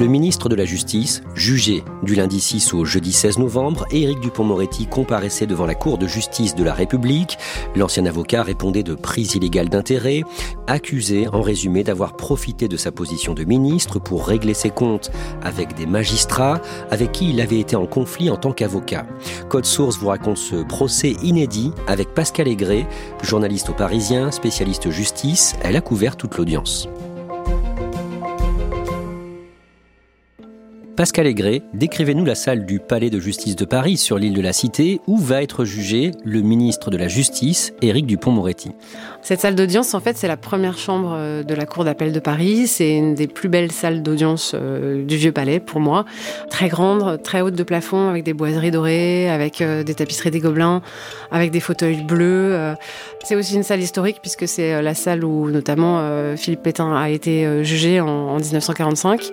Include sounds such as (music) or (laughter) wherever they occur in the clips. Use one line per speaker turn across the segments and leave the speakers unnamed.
Le ministre de la Justice, jugé du lundi 6 au jeudi 16 novembre, Éric Dupont-Moretti comparaissait devant la Cour de justice de la République. L'ancien avocat répondait de prise illégale d'intérêt, accusé en résumé d'avoir profité de sa position de ministre pour régler ses comptes avec des magistrats avec qui il avait été en conflit en tant qu'avocat. Code Source vous raconte ce procès inédit avec Pascal Aigret, journaliste au Parisien, spécialiste justice. Elle a couvert toute l'audience. Pascal Aigret, décrivez-nous la salle du Palais de justice de Paris sur l'île de la Cité où va être jugé le ministre de la Justice, Éric Dupont-Moretti.
Cette salle d'audience, en fait, c'est la première chambre euh, de la Cour d'appel de Paris. C'est une des plus belles salles d'audience euh, du Vieux Palais pour moi. Très grande, très haute de plafond, avec des boiseries dorées, avec euh, des tapisseries des Gobelins, avec des fauteuils bleus. C'est aussi une salle historique puisque c'est la salle où notamment Philippe Pétain a été jugé en 1945.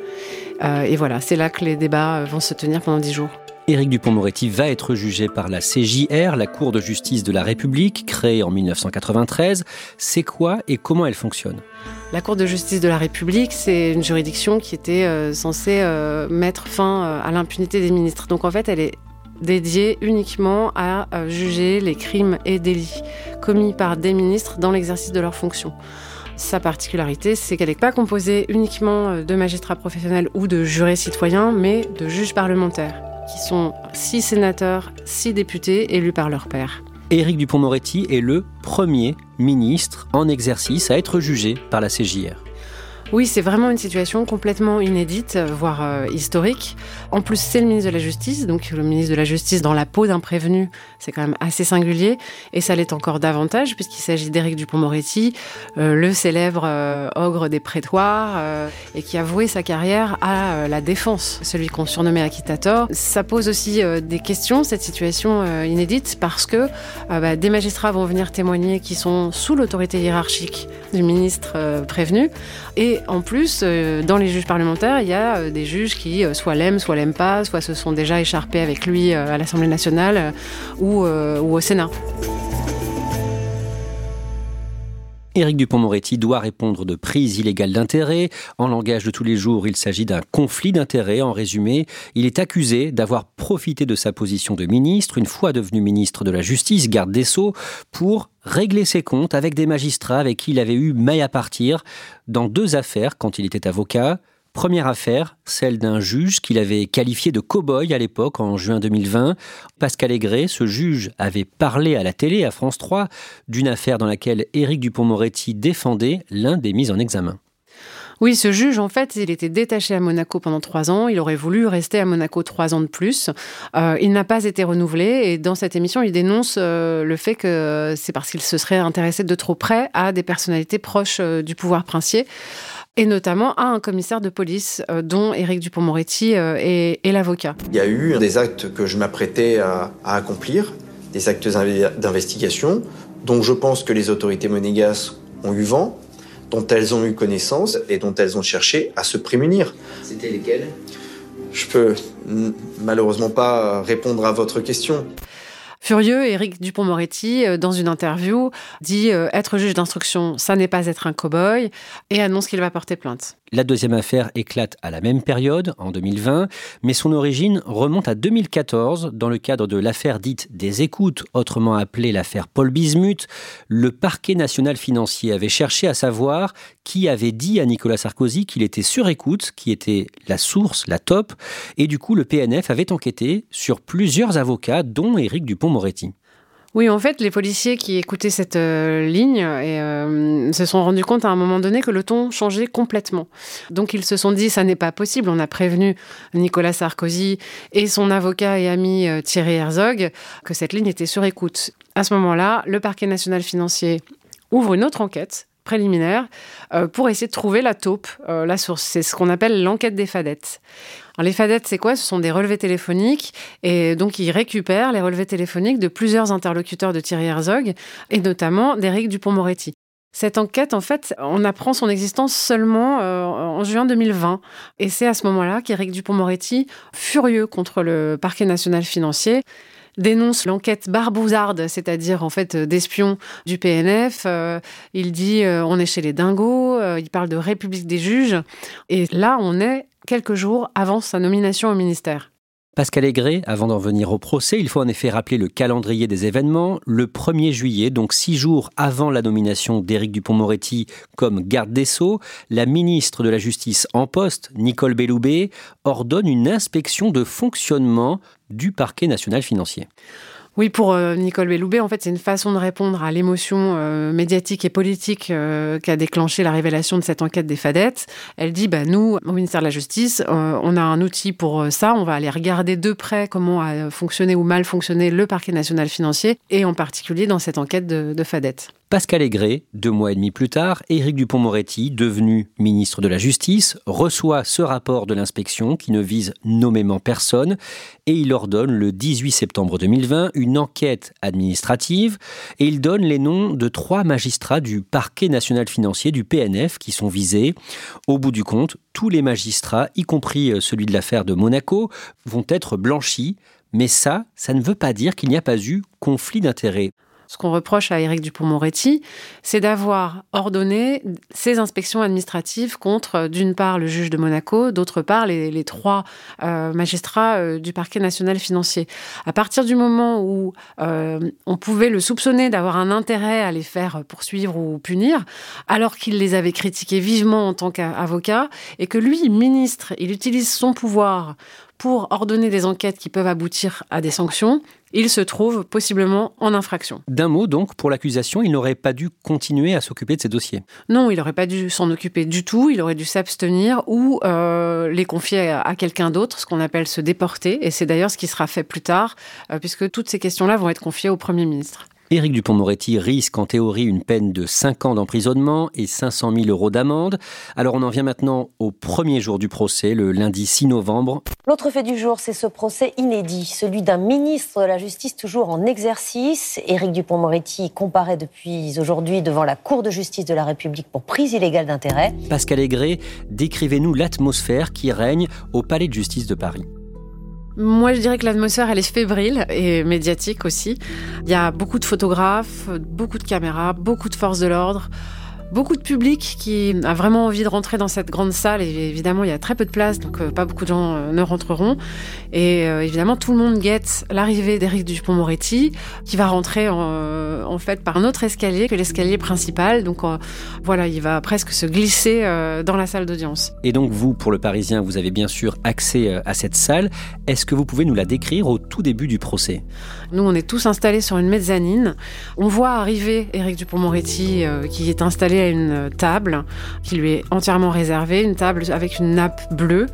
Euh, et voilà, c'est là que les débats euh, vont se tenir pendant dix jours.
Éric Dupont-Moretti va être jugé par la CJR, la Cour de justice de la République, créée en 1993. C'est quoi et comment elle fonctionne?
La Cour de justice de la République, c'est une juridiction qui était euh, censée mettre fin à l'impunité des ministres. Donc en fait, elle est dédiée uniquement à juger les crimes et délits commis par des ministres dans l'exercice de leurs fonctions. Sa particularité, c'est qu'elle n'est pas composée uniquement euh, de magistrats professionnels ou de jurés citoyens, mais de juges parlementaires, qui sont six sénateurs, six députés élus par leur père.
Éric Dupont-Moretti est le premier ministre en exercice à être jugé par la CJR.
Oui, c'est vraiment une situation complètement inédite, voire euh, historique. En plus, c'est le ministre de la Justice, donc le ministre de la Justice dans la peau d'un prévenu, c'est quand même assez singulier, et ça l'est encore davantage puisqu'il s'agit d'Éric Dupont-Moretti, euh, le célèbre euh, ogre des prétoires, et qui a voué sa carrière à la défense, celui qu'on surnommait Acquitator. Ça pose aussi des questions, cette situation inédite, parce que bah, des magistrats vont venir témoigner qui sont sous l'autorité hiérarchique du ministre prévenu, en plus, euh, dans les juges parlementaires, il y a euh, des juges qui euh, soit l'aiment, soit l'aiment pas, soit se sont déjà écharpés avec lui à l'Assemblée nationale ou, ou au Sénat.
Éric Dupont-Moretti doit répondre de prise illégale d'intérêt. En langage de tous les jours, il s'agit d'un conflit d'intérêts. En résumé, il est accusé d'avoir profité de sa position de ministre, une fois devenu ministre de la Justice, garde des Sceaux, pour régler ses comptes avec des magistrats avec qui il avait eu maille à partir dans deux affaires quand il était avocat. Première affaire, celle d'un juge qu'il avait qualifié de cow-boy à l'époque, en juin 2020. Pascal Aigret, ce juge, avait parlé à la télé, à France 3, d'une affaire dans laquelle Éric Dupont-Moretti défendait l'un des mis en examen.
Oui, ce juge, en fait, il était détaché à Monaco pendant trois ans. Il aurait voulu rester à Monaco trois ans de plus. Euh, il n'a pas été renouvelé. Et dans cette émission, il dénonce euh, le fait que c'est parce qu'il se serait intéressé de trop près à des personnalités proches euh, du pouvoir princier et notamment à un commissaire de police euh, dont Éric Dupont-Moretti euh, est, l'avocat.
Il y a eu des actes que je m'apprêtais à, accomplir, des actes d'investigation, dont je pense que les autorités monégasques ont eu vent, dont elles ont eu connaissance et dont elles ont cherché à se prémunir.
C'était lesquels?
Je peux malheureusement pas répondre à votre question.
Furieux, Éric Dupont-Moretti, euh, dans une interview, dit euh, être juge d'instruction, ça n'est pas être un cow-boy, et annonce qu'il va porter plainte.
La deuxième affaire éclate à la même période, en 2020, mais son origine remonte à 2014 dans le cadre de l'affaire dite des écoutes, autrement appelée l'affaire Paul Bismuth. Le parquet national financier avait cherché à savoir qui avait dit à Nicolas Sarkozy qu'il était sur écoute, qui était la source, la top, et du coup le PNF avait enquêté sur plusieurs avocats, dont Éric Dupont-Moretti.
Oui, en fait, les policiers qui écoutaient cette euh, ligne euh, se sont rendus compte à un moment donné que le ton changeait complètement. Donc ils se sont dit, ça n'est pas possible. On a prévenu Nicolas Sarkozy et son avocat et ami euh, Thierry Herzog que cette ligne était sur écoute. À ce moment-là, le parquet national financier ouvre une autre enquête préliminaire pour essayer de trouver la taupe, la source. C'est ce qu'on appelle l'enquête des fadettes les fadettes, c'est quoi? Ce sont des relevés téléphoniques et donc ils récupèrent les relevés téléphoniques de plusieurs interlocuteurs de Thierry Herzog et notamment d'Éric Dupont-Moretti. Cette enquête, en fait, on apprend son existence seulement euh, en juin 2020. Et c'est à ce moment-là qu'Éric Dupont-Moretti, furieux contre le parquet national financier, dénonce l'enquête barbouzarde, c'est-à-dire en fait d'espions du PNF. Euh, il dit euh, on est chez les dingos, il parle de République des juges. Et là, on est quelques jours avant sa nomination au ministère.
Pascal Aigret, avant d'en venir au procès, il faut en effet rappeler le calendrier des événements. Le 1er juillet, donc six jours avant la nomination d'Éric Dupont-Moretti comme garde des Sceaux, la ministre de la Justice en poste, Nicole Belloubet, ordonne une inspection de fonctionnement du parquet national financier.
Oui, pour euh, Nicole Belloubet, en fait, c'est une façon de répondre à l'émotion euh, médiatique et politique euh, qu'a déclenché la révélation de cette enquête des fadettes. Elle dit, bah, nous, au ministère de la Justice, on a un outil pour ça. On va aller regarder de près comment a fonctionné ou mal fonctionné le parquet national financier, et en particulier dans cette enquête de, de.
Pascal Aigret, deux mois et demi plus tard, Éric Dupont-Moretti, devenu ministre de la Justice, reçoit ce rapport de l'inspection qui ne vise nommément personne et il ordonne le 18 septembre 2020 une enquête administrative et il donne les noms de trois magistrats du parquet national financier du PNF qui sont visés. Au bout du compte, tous les magistrats, y compris euh, celui de l'affaire de Monaco, vont être blanchis. Mais ça, ça ne veut pas dire qu'il n'y a pas eu conflit d'intérêts.
Ce qu'on reproche à Éric Dupont-Moretti, c'est d'avoir ordonné ces inspections administratives contre, d'une part, le juge de Monaco, d'autre part, les, trois euh, magistrats euh, du parquet national financier. À partir du moment où euh, on pouvait le soupçonner d'avoir un intérêt à les faire poursuivre ou punir, alors qu'il les avait critiqués vivement en tant qu'avocat, et que lui, ministre, il utilise son pouvoir pour ordonner des enquêtes qui peuvent aboutir à des sanctions, il se trouve possiblement en infraction.
D'un mot donc, pour l'accusation, il n'aurait pas dû continuer à s'occuper de ces dossiers
Non, il n'aurait pas dû s'en occuper du tout, il aurait dû s'abstenir ou euh, les confier à, quelqu'un d'autre, ce qu'on appelle se déporter, et c'est d'ailleurs ce qui sera fait plus tard, euh, puisque toutes ces questions-là vont être confiées au Premier ministre.
Éric Dupont-Moretti risque en théorie une peine de 5 ans d'emprisonnement et 500 000 euros d'amende. Alors on en vient maintenant au premier jour du procès, le lundi 6 novembre.
L'autre fait du jour, c'est ce procès inédit, celui d'un ministre de la Justice toujours en exercice. Éric Dupont-Moretti comparaît depuis aujourd'hui devant la Cour de justice de la République pour prise illégale d'intérêt.
Pascal Aigret, décrivez-nous l'atmosphère qui règne au Palais de justice de Paris.
Moi, je dirais que l'atmosphère, elle est fébrile et médiatique aussi. Il y a beaucoup de photographes, beaucoup de caméras, beaucoup de forces de l'ordre beaucoup de public qui a vraiment envie de rentrer dans cette grande salle. Et évidemment, il y a très peu de place, donc euh, pas beaucoup de gens euh, ne rentreront. Et euh, évidemment, tout le monde guette l'arrivée d'Éric Dupont-Moretti, qui va rentrer en, fait par un autre escalier que l'escalier principal. Donc voilà, il va presque se glisser dans la salle d'audience.
Et donc vous, pour le Parisien, vous avez bien sûr accès à cette salle. Est-ce que vous pouvez nous la décrire au tout début du procès?
Nous, on est tous installés sur une mezzanine. On voit arriver Éric Dupont-Moretti, qui est installé à une table qui lui est entièrement réservée, une table avec une nappe bleue.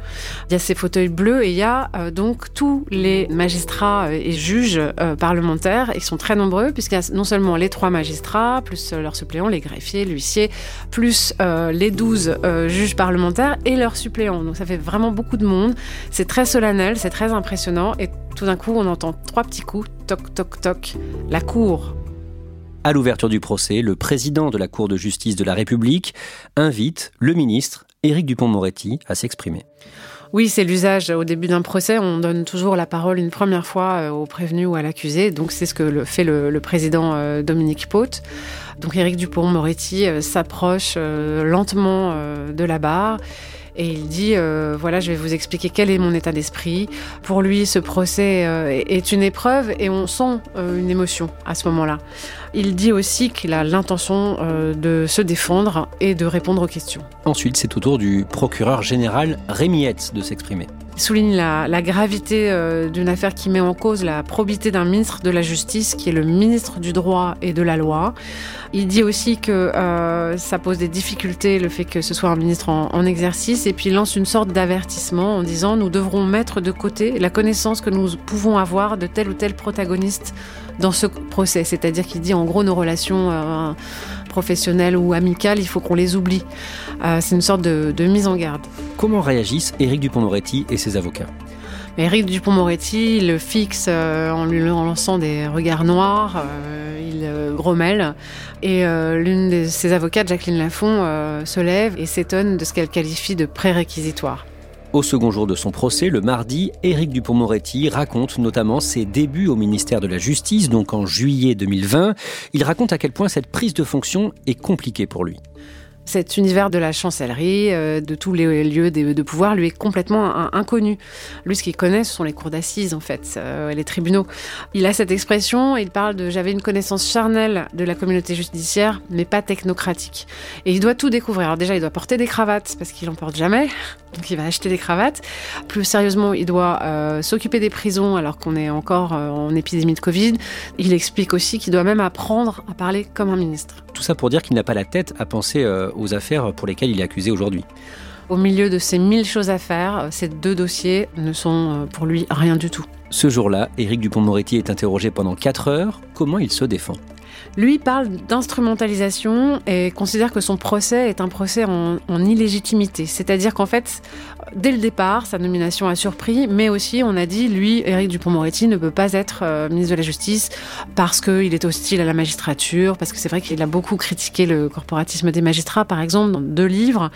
Il y a ces fauteuils bleus et il y a euh, donc tous les magistrats euh, et juges euh, parlementaires. Ils sont très nombreux puisqu'il y a non seulement les trois magistrats, plus leurs suppléants, les greffiers, l'huissier, plus les douze juges parlementaires et leurs suppléants. Donc ça fait vraiment beaucoup de monde. C'est très solennel, c'est très impressionnant et tout d'un coup on entend trois petits coups, toc toc toc, la cour
à l'ouverture du procès, le président de la Cour de justice de la République invite le ministre Éric Dupont-Moretti à s'exprimer.
Oui, c'est l'usage. Au début d'un procès, on donne toujours la parole une première fois au prévenu ou à l'accusé. Donc c'est ce que fait le, président Dominique Pote. Donc Éric Dupont-Moretti s'approche lentement de la barre et il dit euh, voilà, je vais vous expliquer quel est mon état d'esprit. Pour lui, ce procès euh, est une épreuve et on sent euh, une émotion à ce moment-là. Il dit aussi qu'il a l'intention de se défendre et de répondre aux questions.
Ensuite, c'est au tour du procureur général Rémi de s'exprimer.
Souligne la, gravité euh, d'une affaire qui met en cause la probité d'un ministre de la Justice, qui est le ministre du droit et de la loi. Il dit aussi que euh, ça pose des difficultés le fait que ce soit un ministre en, exercice, et puis il lance une sorte d'avertissement en disant nous devrons mettre de côté la connaissance que nous pouvons avoir de tel ou tel protagoniste dans ce procès. C'est-à-dire qu'il dit en gros nos relations euh, professionnelles ou amicales, il faut qu'on les oublie. C'est une sorte de, de mise en garde.
Comment réagissent Éric Dupont-Moretti et ses avocats
Éric Dupont-Moretti le fixe euh, en lui lançant des regards noirs, euh, il euh, grommelle. Et l'une de ses avocates, Jacqueline Lafont, se lève et s'étonne de ce qu'elle qualifie de pré-réquisitoire.
Au second jour de son procès, le mardi, Éric Dupont-Moretti raconte notamment ses débuts au ministère de la Justice, donc en juillet 2020. Il raconte à quel point cette prise de fonction est compliquée pour lui.
Cet univers de la chancellerie, euh, de tous les lieux de, pouvoir, lui est complètement inconnu. Lui, ce qu'il connaît, ce sont les cours d'assises, en fait, euh, les tribunaux. Il a cette expression, il parle de j'avais une connaissance charnelle de la communauté judiciaire, mais pas technocratique. Et il doit tout découvrir. Alors déjà, il doit porter des cravates, parce qu'il en porte jamais, (laughs) donc il va acheter des cravates. Plus sérieusement, il doit euh, s'occuper des prisons, alors qu'on est encore en épidémie de Covid. Il explique aussi qu'il doit même apprendre à parler comme un ministre.
Tout ça pour dire qu'il n'a pas la tête à penser aux affaires pour lesquelles il est accusé aujourd'hui.
Au milieu de ces mille choses à faire, euh, ces deux dossiers ne sont euh, pour lui rien du tout.
Ce jour-là, Éric Dupont-Moretti est interrogé pendant 4 heures. Comment il se défend?
Lui parle d'instrumentalisation et considère que son procès est un procès en, illégitimité. C'est-à-dire qu'en fait, dès le départ, sa nomination a surpris, mais aussi on a dit, lui, Éric Dupont-Moretti, ne peut pas être euh, ministre de la Justice parce qu'il est hostile à la magistrature, parce que c'est vrai qu'il a beaucoup critiqué le corporatisme des magistrats, par exemple, dans deux livres.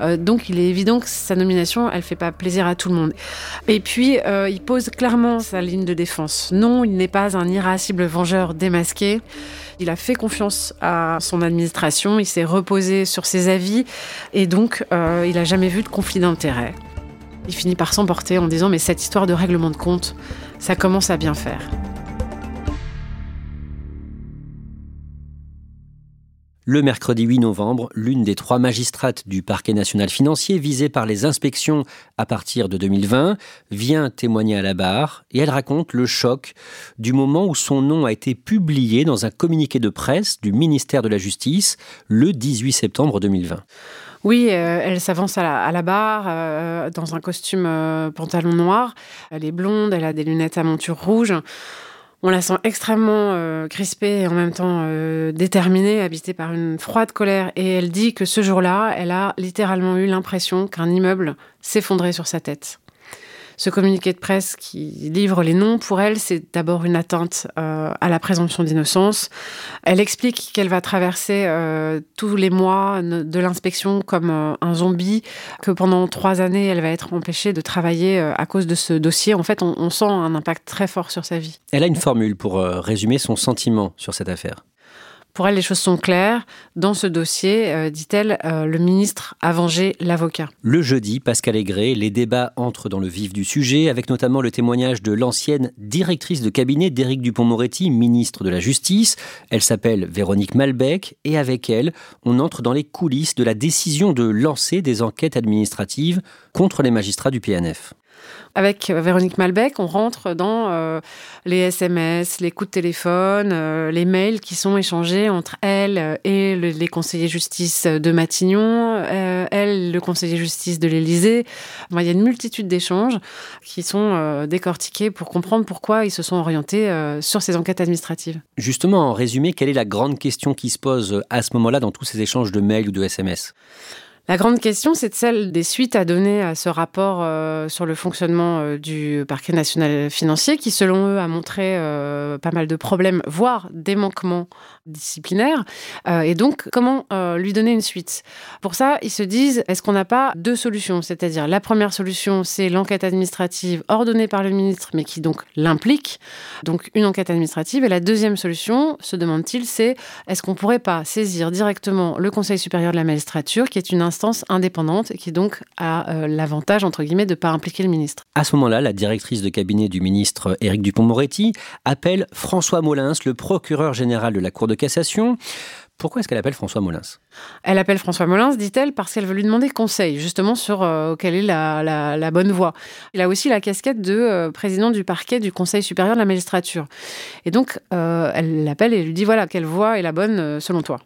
Euh, donc il est évident que sa nomination, elle fait pas plaisir à tout le monde. Et puis, euh, il pose clairement sa ligne de défense. Non, il n'est pas un irascible vengeur démasqué. Il a fait confiance à son administration, il s'est reposé sur ses avis et donc euh, il n'a jamais vu de conflit d'intérêts. Il finit par s'emporter en disant mais cette histoire de règlement de compte, ça commence à bien faire.
Le mercredi 8 novembre, l'une des trois magistrates du parquet national financier visée par les inspections à partir de 2020 vient témoigner à la barre et elle raconte le choc du moment où son nom a été publié dans un communiqué de presse du ministère de la Justice le 18 septembre 2020.
Oui, euh, elle s'avance à, la, barre euh, dans un costume euh, pantalon noir. Elle est blonde, elle a des lunettes à monture rouge. On la sent extrêmement euh, crispée et en même temps euh, déterminée, habitée par une froide colère. Et elle dit que ce jour-là, elle a littéralement eu l'impression qu'un immeuble s'effondrait sur sa tête ce communiqué de presse qui livre les noms, pour elle, c'est d'abord une atteinte euh, à la présomption d'innocence. Elle explique qu'elle va traverser euh, tous les mois de l'inspection comme euh, un zombie, que pendant trois années, elle va être empêchée de travailler à cause de ce dossier. En fait, on sent un impact très fort sur sa vie.
Elle a une formule pour résumer son sentiment sur cette affaire.
Pour elle, les choses sont claires. Dans ce dossier, euh, dit-elle, euh, le ministre a vengé l'avocat.
Le jeudi, Pascal Aigret, les débats entrent dans le vif du sujet, avec notamment le témoignage de l'ancienne directrice de cabinet d'Éric Dupont-Moretti, ministre de la Justice. Elle s'appelle Véronique Malbec, et avec elle, on entre dans les coulisses de la décision de lancer des enquêtes administratives contre les magistrats du PNF.
Avec Véronique Malbec, on rentre dans euh, les SMS, les coups de téléphone, euh, les mails qui sont échangés entre elle et les conseillers justice de Matignon, euh, elle, le conseiller justice de l'Élysée. il y a une multitude d'échanges qui sont décortiqués pour comprendre pourquoi ils se sont orientés sur ces enquêtes administratives.
Justement, en résumé, quelle est la grande question qui se pose à ce moment-là dans tous ces échanges de mails ou de SMS
La grande question, c'est celle des suites à donner à ce rapport euh, sur le fonctionnement euh, du parquet national financier, qui, selon eux, a montré euh, pas mal de problèmes, voire des manquements disciplinaires. et donc, comment lui donner une suite? Pour ça, ils se disent, est-ce qu'on n'a pas deux solutions? C'est-à-dire, la première solution, c'est l'enquête administrative ordonnée par le ministre, mais qui donc l'implique, donc une enquête administrative. Et la deuxième solution, se demande-t-il, c'est est-ce qu'on pourrait pas saisir directement le Conseil supérieur de la magistrature, qui est une instance indépendante qui donc a euh, l'avantage, entre guillemets, de ne pas impliquer le ministre.
À ce moment-là, la directrice de cabinet du ministre Éric Dupont-Moretti appelle François Molins, le procureur général de la Cour de cassation. Pourquoi est-ce qu'elle appelle François Molins?
Elle appelle François Molins, dit-elle, parce qu'elle veut lui demander conseil, justement, sur euh, quelle est la, bonne voie. Il a aussi la casquette de euh, président du parquet du Conseil supérieur de la magistrature. Et donc, elle l'appelle et lui dit, voilà, quelle voie est la bonne selon toi?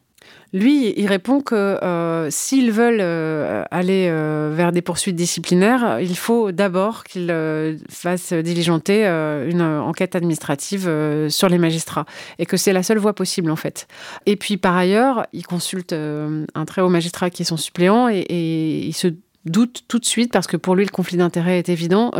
Lui, il répond que euh, s'ils veulent euh, aller euh, vers des poursuites disciplinaires, il faut d'abord qu'ils fassent diligenter une enquête administrative sur les magistrats et que c'est la seule voie possible en fait. Et puis par ailleurs, il consulte un très haut magistrat qui est son suppléant et, il se doute tout de suite parce que pour lui le conflit d'intérêt est évident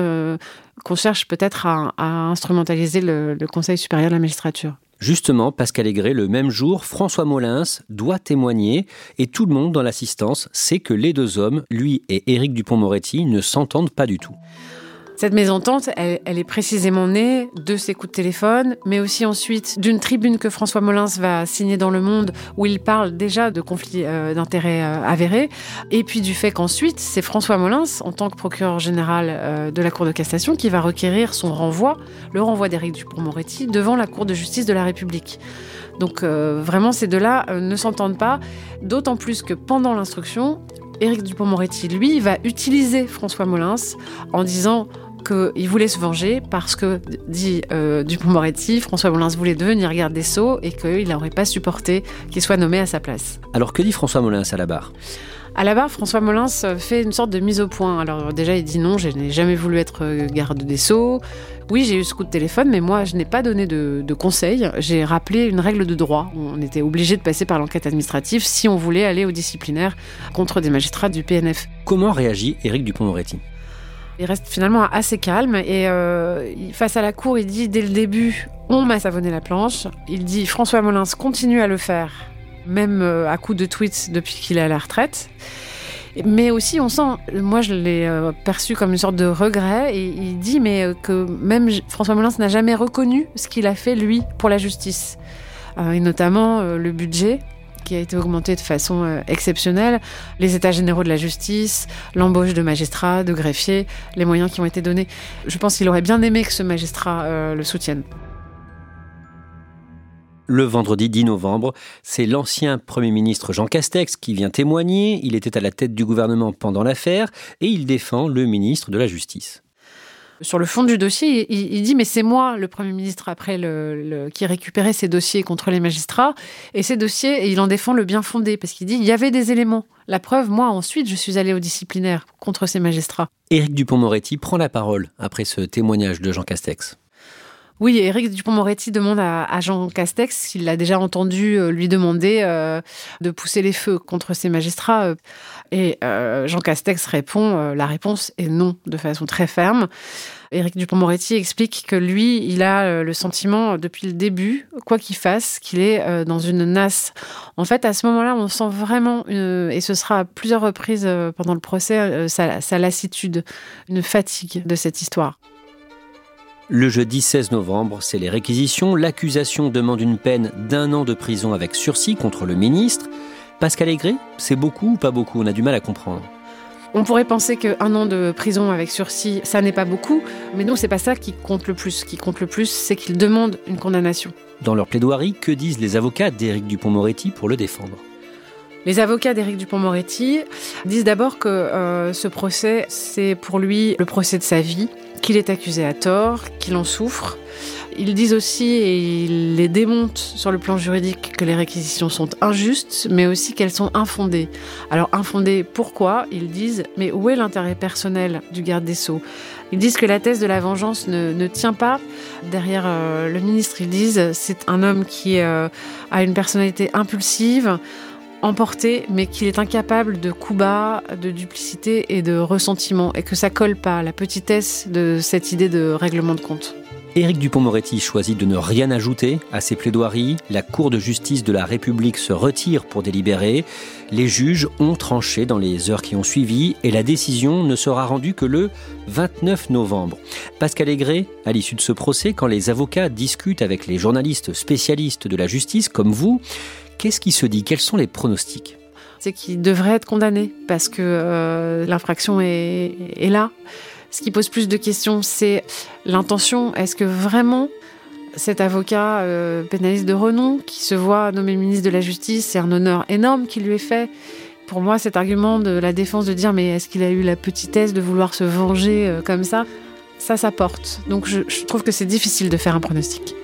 qu'on cherche peut-être à, instrumentaliser le Conseil supérieur de la magistrature.
Justement, Pascal Aigret, le même jour, François Molins doit témoigner et tout le monde dans l'assistance sait que les deux hommes, lui et Éric Dupont-Moretti, ne s'entendent pas du tout.
Cette mésentente, elle, est précisément née de ces coups de téléphone, mais aussi ensuite d'une tribune que François Molins va signer dans Le Monde, où il parle déjà de conflits euh, d'intérêts euh, avérés, et puis du fait qu'ensuite, c'est François Molins, en tant que procureur général euh, de la Cour de cassation, qui va requérir son renvoi, le renvoi d'Éric Dupond-Moretti, devant la Cour de justice de la République. Donc vraiment, ces deux-là ne s'entendent pas, d'autant plus que pendant l'instruction, Éric Dupond-Moretti, lui, va utiliser François Molins en disant qu'il voulait se venger parce que, dit euh, Dupont-Moretti, François Molins voulait devenir garde des Sceaux et qu'il n'aurait pas supporté qu'il soit nommé à sa place.
Alors que dit François Molins à la barre?
À la barre, François Molins fait une sorte de mise au point. Alors déjà, il dit non, je n'ai jamais voulu être euh, garde des Sceaux. Oui, j'ai eu ce coup de téléphone, mais moi, je n'ai pas donné de, de conseils. J'ai rappelé une règle de droit. On était obligé de passer par l'enquête administrative si on voulait aller au disciplinaire contre des magistrats du PNF.
Comment réagit Éric Dupond-Moretti
il reste finalement assez calme et euh, face à la cour, il dit dès le début on m'a savonné la planche. Il dit François Molins continue à le faire, même euh, à coup de tweets depuis qu'il est à la retraite. Mais aussi, on sent, moi je l'ai euh, perçu comme une sorte de regret, et il dit mais que même François Molins n'a jamais reconnu ce qu'il a fait lui pour la justice, et notamment le budget qui a été augmenté de façon euh, exceptionnelle, les états généraux de la justice, l'embauche de magistrats, de greffiers, les moyens qui ont été donnés. Je pense qu'il aurait bien aimé que ce magistrat euh, le soutienne.
Le vendredi 10 novembre, c'est l'ancien Premier ministre Jean Castex qui vient témoigner. Il était à la tête du gouvernement pendant l'affaire et il défend le ministre de la Justice
sur le fond du dossier, il, dit mais c'est moi le Premier ministre après qui récupérait ces dossiers contre les magistrats et ces dossiers, il en défend le bien fondé parce qu'il dit il y avait des éléments. La preuve, moi ensuite, je suis allé au disciplinaire contre ces magistrats.
Éric Dupont-Moretti prend la parole après ce témoignage de Jean Castex.
Oui, Éric Dupont-Moretti demande à, Jean Castex, s'il l'a déjà entendu euh, lui demander euh, de pousser les feux contre ces magistrats. Euh, et Jean Castex répond, la réponse est non, de façon très ferme. Éric Dupont-Moretti explique que lui, il a le sentiment depuis le début, quoi qu'il fasse, qu'il est dans une nasse. En fait, à ce moment-là, on sent vraiment, et ce sera à plusieurs reprises pendant le procès, sa lassitude, une fatigue de cette histoire.
Le jeudi 16 novembre, c'est les réquisitions. L'accusation demande une peine d'un an de prison avec sursis contre le ministre. Pascal Aigret, c'est beaucoup ou pas beaucoup? On a du mal à comprendre.
On pourrait penser qu'un an de prison avec sursis, ça n'est pas beaucoup, mais non, c'est pas ça qui compte le plus. Ce qui compte le plus, c'est qu'il demande une condamnation.
Dans leur plaidoirie, que disent les avocats d'Éric Dupont-Moretti pour le défendre?
Les avocats d'Éric Dupont-Moretti disent d'abord que euh, ce procès, c'est pour lui le procès de sa vie, qu'il est accusé à tort, qu'il en souffre. Ils disent aussi, et ils les démontent sur le plan juridique, que les réquisitions sont injustes, mais aussi qu'elles sont infondées. Alors infondées, pourquoi? Ils disent, mais où est l'intérêt personnel du garde des Sceaux? Ils disent que la thèse de la vengeance ne, tient pas. Derrière euh, le ministre, ils disent, c'est un homme qui euh, a une personnalité impulsive, emporté, mais qu'il est incapable de coups bas, de duplicité et de ressentiment, et que ça colle pas à la petitesse de cette idée de règlement de compte.
Éric Dupont-Moretti choisit de ne rien ajouter à ses plaidoiries. La Cour de justice de la République se retire pour délibérer. Les juges ont tranché dans les heures qui ont suivi et la décision ne sera rendue que le 29 novembre. Pascal Aigret, à l'issue de ce procès, quand les avocats discutent avec les journalistes spécialistes de la justice comme vous, qu'est-ce qui se dit? Quels sont les pronostics?
C'est qu'il devrait être condamné parce que euh, l'infraction est, là. Ce qui pose plus de questions, c'est l'intention. Est-ce que vraiment cet avocat euh, pénaliste de renom qui se voit nommé ministre de la Justice, c'est un honneur énorme qui lui est fait? Pour moi, cet argument de la défense de dire mais est-ce qu'il a eu la petitesse de vouloir se venger euh, comme ça, ça, ça porte. Donc je trouve que c'est difficile de faire un pronostic.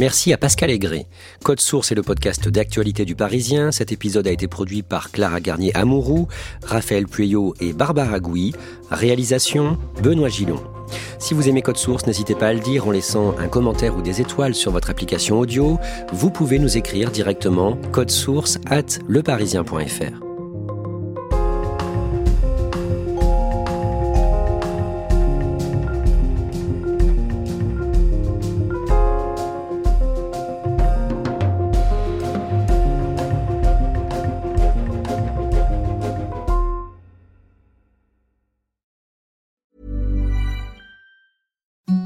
Merci à Pascal Aigret. Code Source est le podcast d'actualité du Parisien. Cet épisode a été produit par Clara Garnier-Amouroux, Raphaël Pueyo et Barbara Gouy. Réalisation, Benoît Gillon. Si vous aimez Code Source, n'hésitez pas à le dire en laissant un commentaire ou des étoiles sur votre application audio. Vous pouvez nous écrire directement source at leparisien.fr.